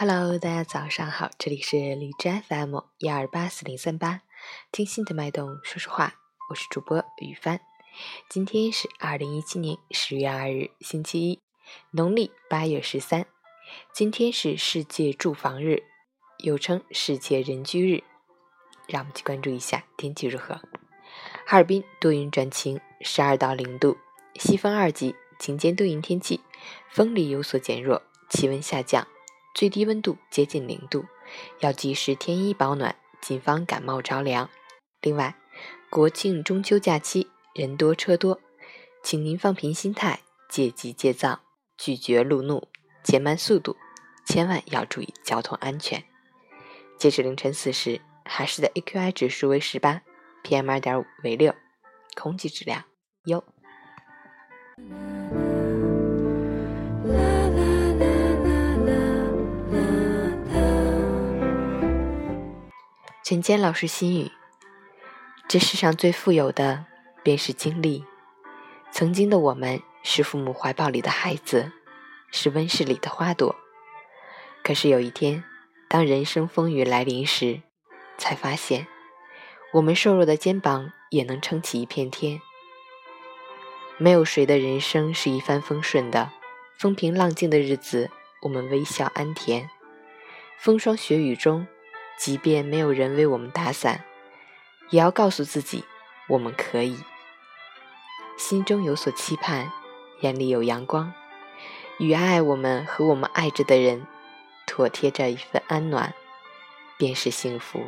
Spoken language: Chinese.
Hello，大家早上好，这里是荔枝 FM 幺二八四零三八，听心的脉动，说实话，我是主播雨帆。今天是二零一七年十月二日，星期一，农历八月十三。今天是世界住房日，又称世界人居日。让我们去关注一下天气如何。哈尔滨多云转晴，十二到零度，西风二级，晴间多云天气，风力有所减弱，气温下降。最低温度接近零度，要及时添衣保暖，谨防感冒着凉。另外，国庆中秋假期人多车多，请您放平心态，戒急戒躁，拒绝路怒，减慢速度，千万要注意交通安全。截至凌晨四时，海市的 AQI 指数为十八，PM 二点五为六，空气质量优。陈坚老师心语：这世上最富有的便是经历。曾经的我们是父母怀抱里的孩子，是温室里的花朵。可是有一天，当人生风雨来临时，才发现，我们瘦弱的肩膀也能撑起一片天。没有谁的人生是一帆风顺的，风平浪静的日子，我们微笑安恬；风霜雪雨中。即便没有人为我们打伞，也要告诉自己，我们可以。心中有所期盼，眼里有阳光，与爱我们和我们爱着的人，妥贴着一份安暖，便是幸福。